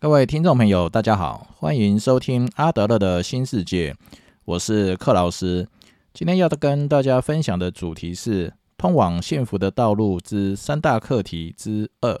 各位听众朋友，大家好，欢迎收听阿德勒的新世界，我是克劳斯。今天要跟大家分享的主题是通往幸福的道路之三大课题之二，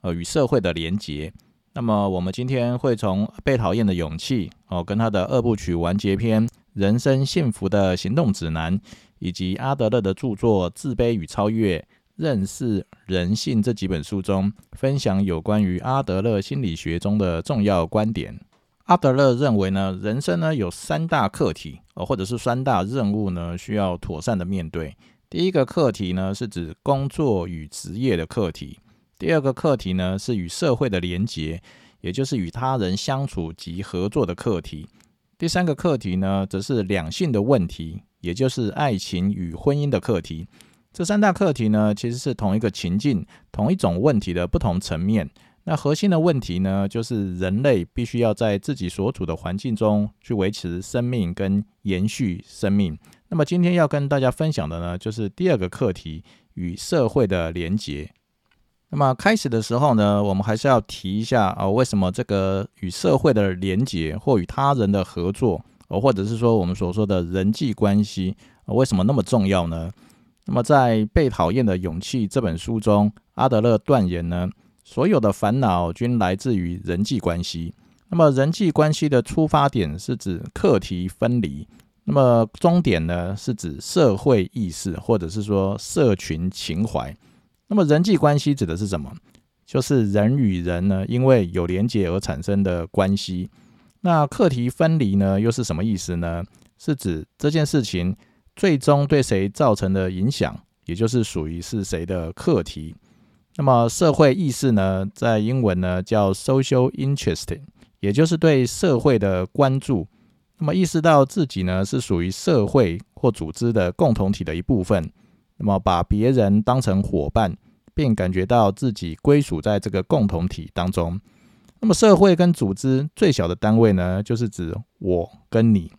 呃，与社会的连结。那么，我们今天会从《被讨厌的勇气》哦，跟他的二部曲完结篇《人生幸福的行动指南》，以及阿德勒的著作《自卑与超越》。认识人性这几本书中，分享有关于阿德勒心理学中的重要观点。阿德勒认为呢，人生呢有三大课题，呃，或者是三大任务呢，需要妥善的面对。第一个课题呢，是指工作与职业的课题；第二个课题呢，是与社会的连结，也就是与他人相处及合作的课题；第三个课题呢，则是两性的问题，也就是爱情与婚姻的课题。这三大课题呢，其实是同一个情境、同一种问题的不同层面。那核心的问题呢，就是人类必须要在自己所处的环境中去维持生命跟延续生命。那么今天要跟大家分享的呢，就是第二个课题与社会的连结。那么开始的时候呢，我们还是要提一下啊，为什么这个与社会的连结或与他人的合作，或者是说我们所说的人际关系，为什么那么重要呢？那么，在《被讨厌的勇气》这本书中，阿德勒断言呢，所有的烦恼均来自于人际关系。那么，人际关系的出发点是指课题分离，那么终点呢是指社会意识，或者是说社群情怀。那么，人际关系指的是什么？就是人与人呢，因为有连结而产生的关系。那课题分离呢，又是什么意思呢？是指这件事情。最终对谁造成的影响，也就是属于是谁的课题。那么社会意识呢，在英文呢叫 social interest，也就是对社会的关注。那么意识到自己呢是属于社会或组织的共同体的一部分，那么把别人当成伙伴，并感觉到自己归属在这个共同体当中。那么社会跟组织最小的单位呢，就是指我跟你。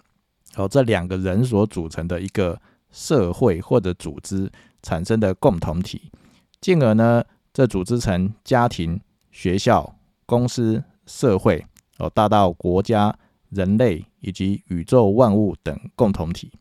哦，这两个人所组成的一个社会或者组织产生的共同体，进而呢，这组织成家庭、学校、公司、社会，哦，大到国家、人类以及宇宙万物等共同体。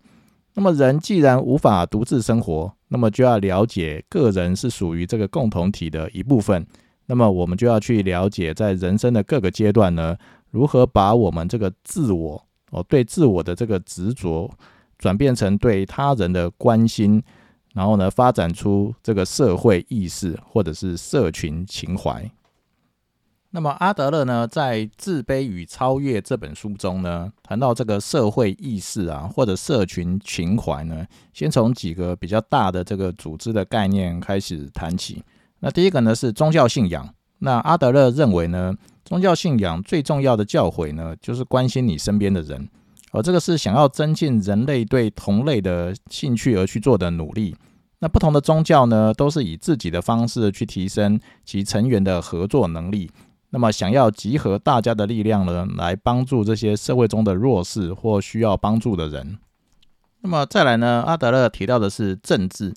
那么，人既然无法独自生活，那么就要了解个人是属于这个共同体的一部分。那么，我们就要去了解，在人生的各个阶段呢，如何把我们这个自我。哦，对自我的这个执着，转变成对他人的关心，然后呢，发展出这个社会意识或者是社群情怀。那么阿德勒呢，在《自卑与超越》这本书中呢，谈到这个社会意识啊，或者社群情怀呢，先从几个比较大的这个组织的概念开始谈起。那第一个呢是宗教信仰。那阿德勒认为呢？宗教信仰最重要的教诲呢，就是关心你身边的人，而这个是想要增进人类对同类的兴趣而去做的努力。那不同的宗教呢，都是以自己的方式去提升其成员的合作能力。那么，想要集合大家的力量呢，来帮助这些社会中的弱势或需要帮助的人。那么再来呢，阿德勒提到的是政治。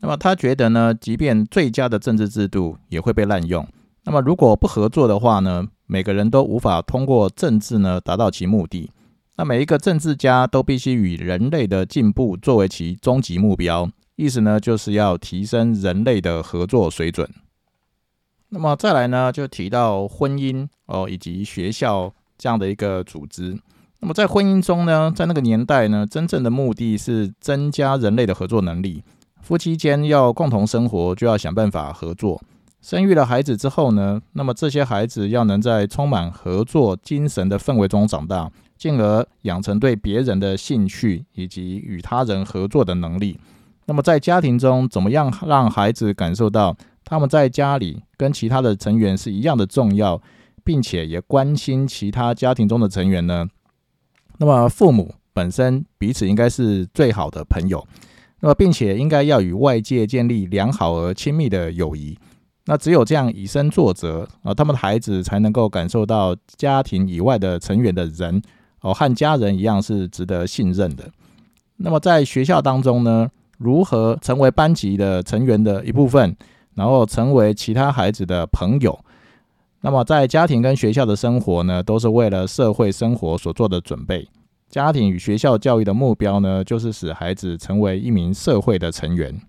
那么他觉得呢，即便最佳的政治制度也会被滥用。那么，如果不合作的话呢？每个人都无法通过政治呢达到其目的。那每一个政治家都必须以人类的进步作为其终极目标。意思呢，就是要提升人类的合作水准。那么再来呢，就提到婚姻哦，以及学校这样的一个组织。那么在婚姻中呢，在那个年代呢，真正的目的是增加人类的合作能力。夫妻间要共同生活，就要想办法合作。生育了孩子之后呢，那么这些孩子要能在充满合作精神的氛围中长大，进而养成对别人的兴趣以及与他人合作的能力。那么在家庭中，怎么样让孩子感受到他们在家里跟其他的成员是一样的重要，并且也关心其他家庭中的成员呢？那么父母本身彼此应该是最好的朋友，那么并且应该要与外界建立良好而亲密的友谊。那只有这样以身作则啊，他们的孩子才能够感受到家庭以外的成员的人哦，和家人一样是值得信任的。那么在学校当中呢，如何成为班级的成员的一部分，然后成为其他孩子的朋友？那么在家庭跟学校的生活呢，都是为了社会生活所做的准备。家庭与学校教育的目标呢，就是使孩子成为一名社会的成员。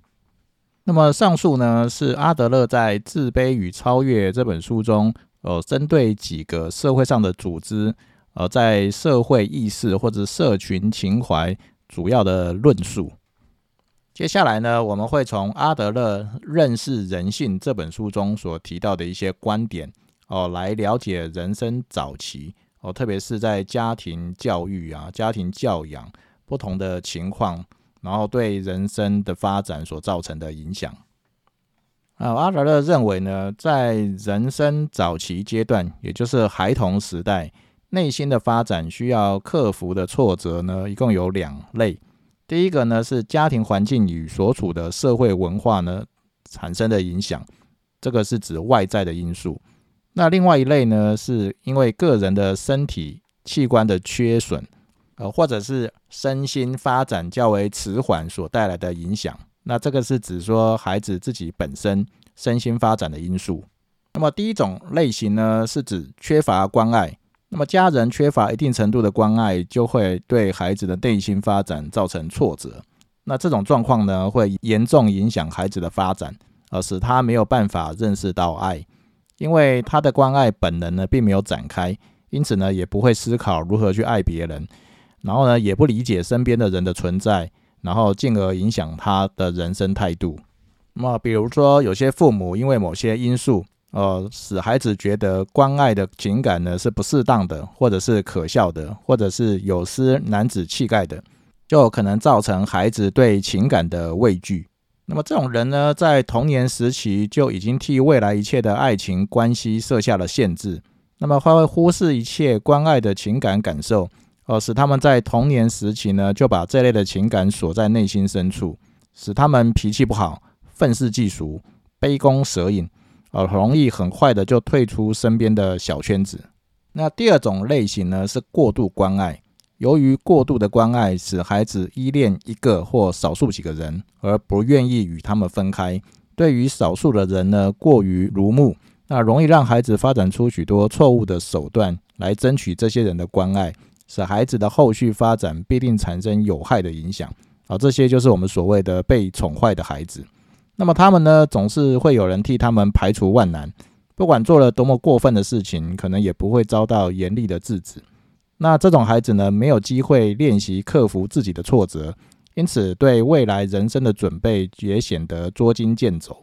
那么上述呢，是阿德勒在《自卑与超越》这本书中，呃，针对几个社会上的组织，呃，在社会意识或者社群情怀主要的论述。接下来呢，我们会从阿德勒《认识人性》这本书中所提到的一些观点，哦，来了解人生早期，哦，特别是在家庭教育啊、家庭教养不同的情况。然后对人生的发展所造成的影响，啊，阿德勒认为呢，在人生早期阶段，也就是孩童时代，内心的发展需要克服的挫折呢，一共有两类。第一个呢是家庭环境与所处的社会文化呢产生的影响，这个是指外在的因素。那另外一类呢，是因为个人的身体器官的缺损。呃，或者是身心发展较为迟缓所带来的影响，那这个是指说孩子自己本身身心发展的因素。那么第一种类型呢，是指缺乏关爱。那么家人缺乏一定程度的关爱，就会对孩子的内心发展造成挫折。那这种状况呢，会严重影响孩子的发展，而使他没有办法认识到爱，因为他的关爱本能呢，并没有展开，因此呢，也不会思考如何去爱别人。然后呢，也不理解身边的人的存在，然后进而影响他的人生态度。那么，比如说有些父母因为某些因素，呃，使孩子觉得关爱的情感呢是不适当的，或者是可笑的，或者是有失男子气概的，就可能造成孩子对情感的畏惧。那么这种人呢，在童年时期就已经替未来一切的爱情关系设下了限制。那么他会忽视一切关爱的情感感受。哦，使他们在童年时期呢，就把这类的情感锁在内心深处，使他们脾气不好、愤世嫉俗、杯弓蛇影，呃，容易很快的就退出身边的小圈子。那第二种类型呢，是过度关爱。由于过度的关爱，使孩子依恋一个或少数几个人，而不愿意与他们分开。对于少数的人呢，过于如沐，那容易让孩子发展出许多错误的手段来争取这些人的关爱。使孩子的后续发展必定产生有害的影响啊！这些就是我们所谓的被宠坏的孩子。那么他们呢，总是会有人替他们排除万难，不管做了多么过分的事情，可能也不会遭到严厉的制止。那这种孩子呢，没有机会练习克服自己的挫折，因此对未来人生的准备也显得捉襟见肘。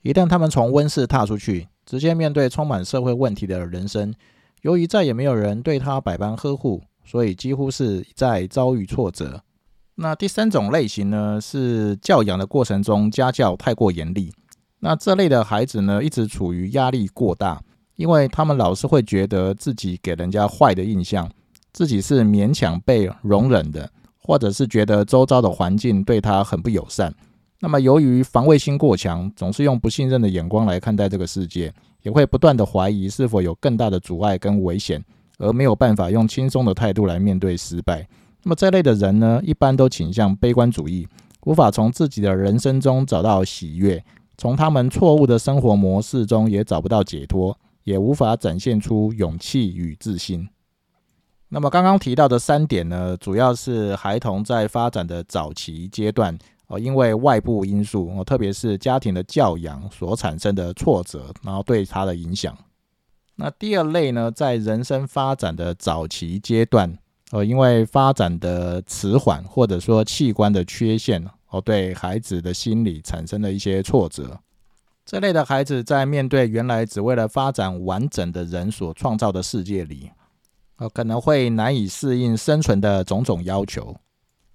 一旦他们从温室踏出去，直接面对充满社会问题的人生，由于再也没有人对他百般呵护。所以几乎是在遭遇挫折。那第三种类型呢，是教养的过程中家教太过严厉。那这类的孩子呢，一直处于压力过大，因为他们老是会觉得自己给人家坏的印象，自己是勉强被容忍的，或者是觉得周遭的环境对他很不友善。那么由于防卫心过强，总是用不信任的眼光来看待这个世界，也会不断的怀疑是否有更大的阻碍跟危险。而没有办法用轻松的态度来面对失败，那么这类的人呢，一般都倾向悲观主义，无法从自己的人生中找到喜悦，从他们错误的生活模式中也找不到解脱，也无法展现出勇气与自信。那么刚刚提到的三点呢，主要是孩童在发展的早期阶段，哦，因为外部因素，哦，特别是家庭的教养所产生的挫折，然后对他的影响。那第二类呢，在人生发展的早期阶段，呃，因为发展的迟缓，或者说器官的缺陷，哦，对孩子的心理产生了一些挫折。这类的孩子在面对原来只为了发展完整的人所创造的世界里，呃，可能会难以适应生存的种种要求。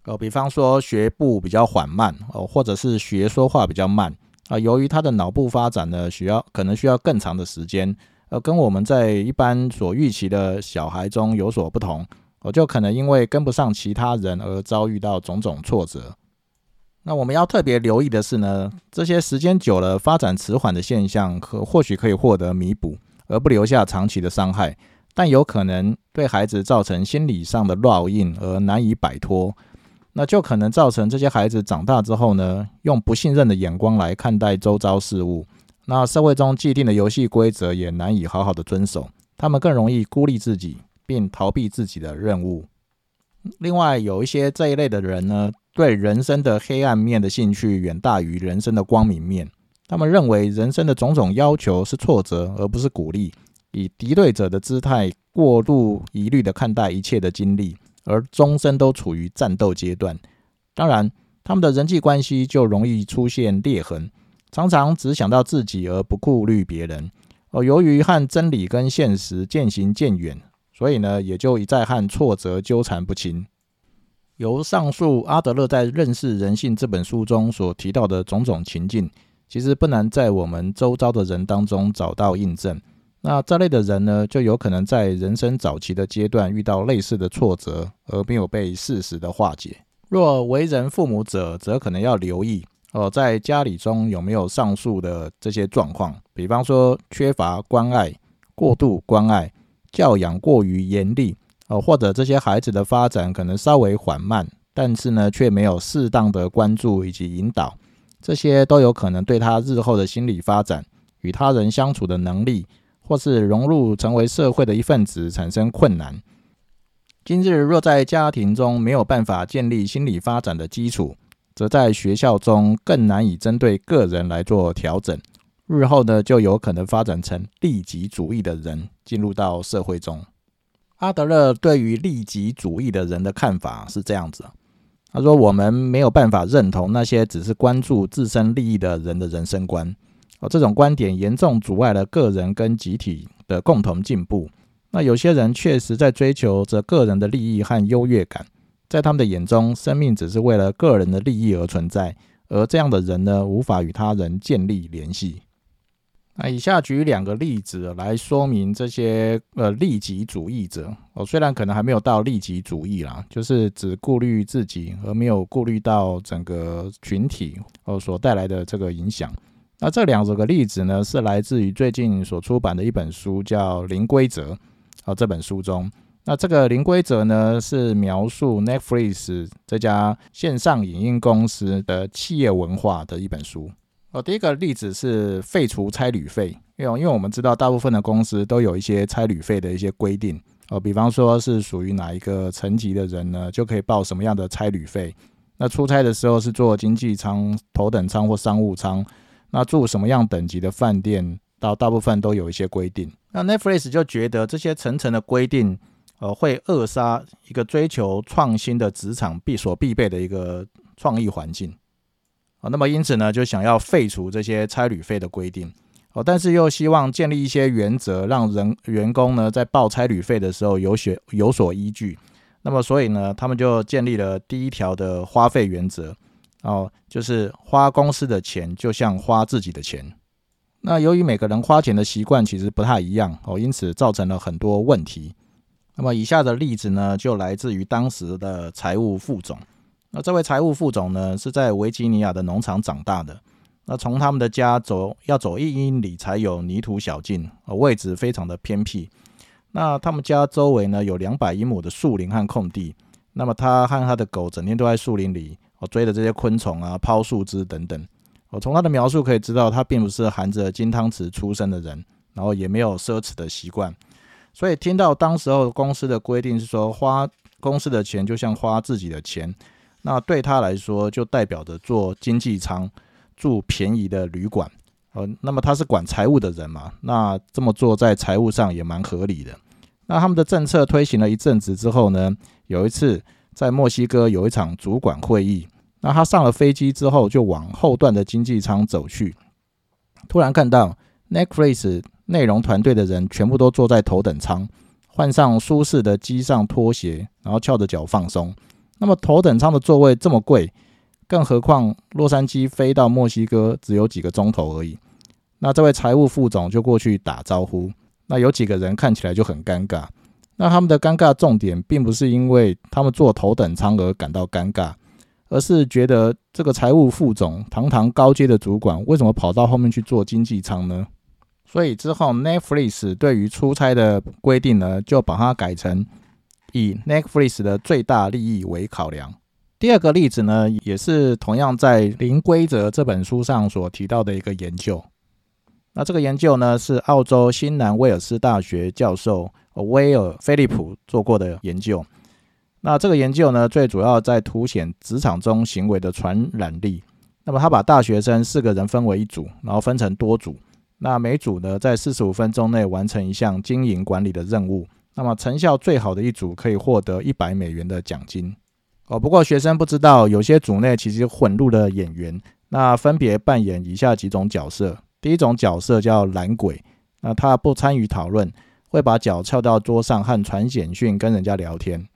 呃，比方说学步比较缓慢，哦，或者是学说话比较慢，啊，由于他的脑部发展呢，需要可能需要更长的时间。呃，跟我们在一般所预期的小孩中有所不同，我就可能因为跟不上其他人而遭遇到种种挫折。那我们要特别留意的是呢，这些时间久了发展迟缓的现象，可或许可以获得弥补，而不留下长期的伤害，但有可能对孩子造成心理上的烙印而难以摆脱，那就可能造成这些孩子长大之后呢，用不信任的眼光来看待周遭事物。那社会中既定的游戏规则也难以好好的遵守，他们更容易孤立自己，并逃避自己的任务。另外，有一些这一类的人呢，对人生的黑暗面的兴趣远大于人生的光明面。他们认为人生的种种要求是挫折，而不是鼓励，以敌对者的姿态，过度疑虑的看待一切的经历，而终身都处于战斗阶段。当然，他们的人际关系就容易出现裂痕，常常只想到自己而不顾虑别人。而由于和真理跟现实渐行渐远。所以呢，也就一再和挫折纠缠不清。由上述阿德勒在《认识人性》这本书中所提到的种种情境，其实不难在我们周遭的人当中找到印证。那这类的人呢，就有可能在人生早期的阶段遇到类似的挫折，而没有被适时的化解。若为人父母者，则可能要留意哦，在家里中有没有上述的这些状况，比方说缺乏关爱、过度关爱。教养过于严厉，呃，或者这些孩子的发展可能稍微缓慢，但是呢，却没有适当的关注以及引导，这些都有可能对他日后的心理发展、与他人相处的能力，或是融入成为社会的一份子产生困难。今日若在家庭中没有办法建立心理发展的基础，则在学校中更难以针对个人来做调整。日后呢，就有可能发展成利己主义的人进入到社会中。阿德勒对于利己主义的人的看法是这样子：他说，我们没有办法认同那些只是关注自身利益的人的人生观。哦，这种观点严重阻碍了个人跟集体的共同进步。那有些人确实在追求着个人的利益和优越感，在他们的眼中，生命只是为了个人的利益而存在，而这样的人呢，无法与他人建立联系。那以下举两个例子来说明这些呃利己主义者哦，虽然可能还没有到利己主义啦，就是只顾虑自己而没有顾虑到整个群体哦所带来的这个影响。那这两个例子呢，是来自于最近所出版的一本书，叫《零规则》哦。这本书中，那这个《零规则》呢，是描述 Netflix 这家线上影音公司的企业文化的一本书。哦，第一个例子是废除差旅费，因为因为我们知道大部分的公司都有一些差旅费的一些规定哦，比方说是属于哪一个层级的人呢，就可以报什么样的差旅费。那出差的时候是坐经济舱、头等舱或商务舱，那住什么样等级的饭店，到大部分都有一些规定。那 Netflix 就觉得这些层层的规定，呃，会扼杀一个追求创新的职场必所必备的一个创意环境。啊，那么因此呢，就想要废除这些差旅费的规定，哦，但是又希望建立一些原则，让人员工呢在报差旅费的时候有学有所依据。那么所以呢，他们就建立了第一条的花费原则，哦，就是花公司的钱就像花自己的钱。那由于每个人花钱的习惯其实不太一样，哦，因此造成了很多问题。那么以下的例子呢，就来自于当时的财务副总。那这位财务副总呢，是在维吉尼亚的农场长大的。那从他们的家走要走一英里才有泥土小径，呃，位置非常的偏僻。那他们家周围呢有两百英亩的树林和空地。那么他和他的狗整天都在树林里，哦，追着这些昆虫啊，抛树枝等等。我从他的描述可以知道，他并不是含着金汤匙出生的人，然后也没有奢侈的习惯。所以听到当时候公司的规定是说，花公司的钱就像花自己的钱。那对他来说，就代表着坐经济舱、住便宜的旅馆，呃，那么他是管财务的人嘛，那这么做在财务上也蛮合理的。那他们的政策推行了一阵子之后呢，有一次在墨西哥有一场主管会议，那他上了飞机之后就往后段的经济舱走去，突然看到 Netflix 内容团队的人全部都坐在头等舱，换上舒适的机上拖鞋，然后翘着脚放松。那么头等舱的座位这么贵，更何况洛杉矶飞到墨西哥只有几个钟头而已。那这位财务副总就过去打招呼，那有几个人看起来就很尴尬。那他们的尴尬重点并不是因为他们坐头等舱而感到尴尬，而是觉得这个财务副总堂堂高阶的主管为什么跑到后面去坐经济舱呢？所以之后 Netflix 对于出差的规定呢，就把它改成。以 Netflix 的最大利益为考量。第二个例子呢，也是同样在《零规则》这本书上所提到的一个研究。那这个研究呢，是澳洲新南威尔斯大学教授威尔菲利普做过的研究。那这个研究呢，最主要在凸显职场中行为的传染力。那么他把大学生四个人分为一组，然后分成多组。那每组呢，在四十五分钟内完成一项经营管理的任务。那么成效最好的一组可以获得一百美元的奖金。哦，不过学生不知道，有些组内其实混入了演员，那分别扮演以下几种角色。第一种角色叫懒鬼，那他不参与讨论，会把脚翘到桌上和传简讯跟人家聊天。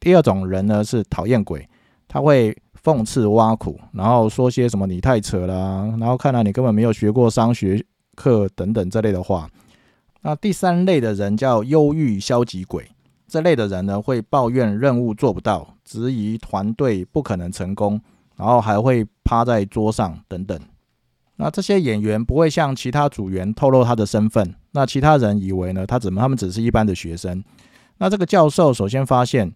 第二种人呢是讨厌鬼，他会讽刺挖苦，然后说些什么你太扯了，然后看来你根本没有学过商学课等等这类的话。那第三类的人叫忧郁消极鬼。这类的人呢，会抱怨任务做不到，质疑团队不可能成功，然后还会趴在桌上等等。那这些演员不会向其他组员透露他的身份，那其他人以为呢，他怎么他们只是一般的学生。那这个教授首先发现，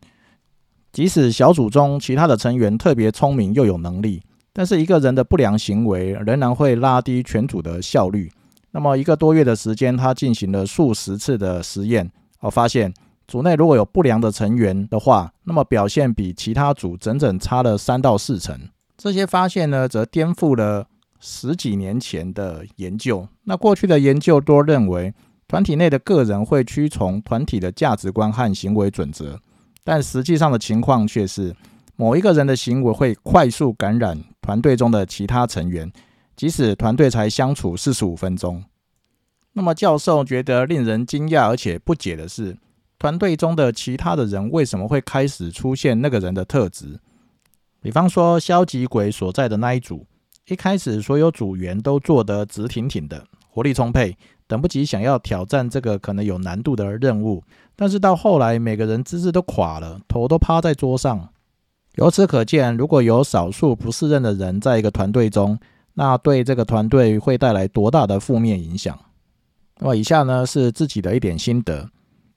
即使小组中其他的成员特别聪明又有能力，但是一个人的不良行为仍然会拉低全组的效率。那么一个多月的时间，他进行了数十次的实验，哦，发现。组内如果有不良的成员的话，那么表现比其他组整整差了三到四成。这些发现呢，则颠覆了十几年前的研究。那过去的研究多认为，团体内的个人会屈从团体的价值观和行为准则，但实际上的情况却是，某一个人的行为会快速感染团队中的其他成员，即使团队才相处四十五分钟。那么教授觉得令人惊讶而且不解的是。团队中的其他的人为什么会开始出现那个人的特质？比方说，消极鬼所在的那一组，一开始所有组员都做得直挺挺的，活力充沛，等不及想要挑战这个可能有难度的任务。但是到后来，每个人姿势都垮了，头都趴在桌上。由此可见，如果有少数不适任的人在一个团队中，那对这个团队会带来多大的负面影响？那么以下呢是自己的一点心得。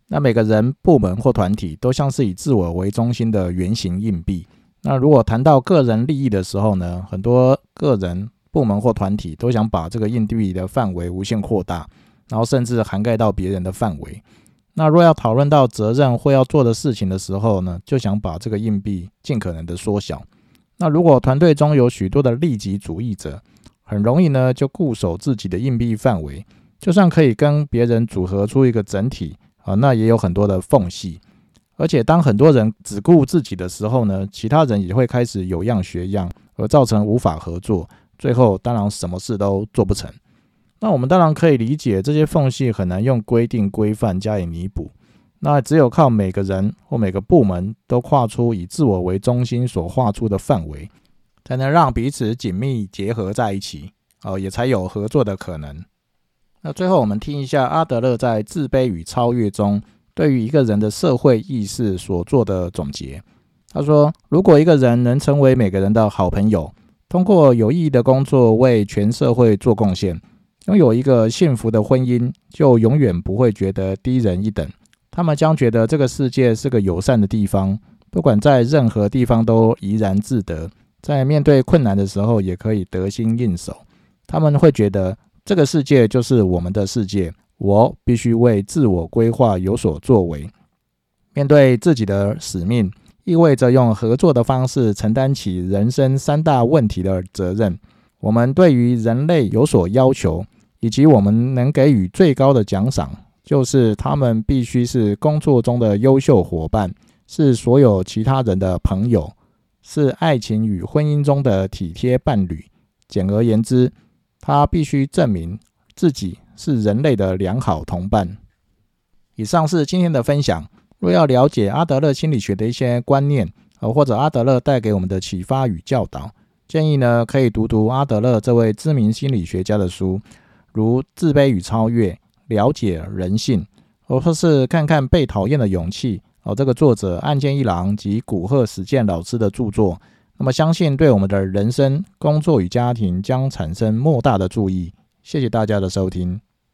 那每个人、部门或团体都像是以自我为中心的圆形硬币。那如果谈到个人利益的时候呢，很多个人、部门或团体都想把这个硬币的范围无限扩大，然后甚至涵盖到别人的范围。那若要讨论到责任或要做的事情的时候呢，就想把这个硬币尽可能的缩小。那如果团队中有许多的利己主义者，很容易呢就固守自己的硬币范围，就算可以跟别人组合出一个整体。啊，那也有很多的缝隙，而且当很多人只顾自己的时候呢，其他人也会开始有样学样，而造成无法合作，最后当然什么事都做不成。那我们当然可以理解这些缝隙很难用规定规范加以弥补，那只有靠每个人或每个部门都跨出以自我为中心所画出的范围，才能让彼此紧密结合在一起，哦，也才有合作的可能。那最后，我们听一下阿德勒在《自卑与超越》中对于一个人的社会意识所做的总结。他说：“如果一个人能成为每个人的好朋友，通过有意义的工作为全社会做贡献，拥有一个幸福的婚姻，就永远不会觉得低人一等。他们将觉得这个世界是个友善的地方，不管在任何地方都怡然自得，在面对困难的时候也可以得心应手。他们会觉得。”这个世界就是我们的世界，我必须为自我规划有所作为。面对自己的使命，意味着用合作的方式承担起人生三大问题的责任。我们对于人类有所要求，以及我们能给予最高的奖赏，就是他们必须是工作中的优秀伙伴，是所有其他人的朋友，是爱情与婚姻中的体贴伴侣。简而言之。他必须证明自己是人类的良好同伴。以上是今天的分享。若要了解阿德勒心理学的一些观念，呃，或者阿德勒带给我们的启发与教导，建议呢可以读读阿德勒这位知名心理学家的书，如《自卑与超越》、《了解人性》，或是看看《被讨厌的勇气》哦，这个作者岸见一郎及古贺史健老师的著作。那么，相信对我们的人生、工作与家庭将产生莫大的注意。谢谢大家的收听。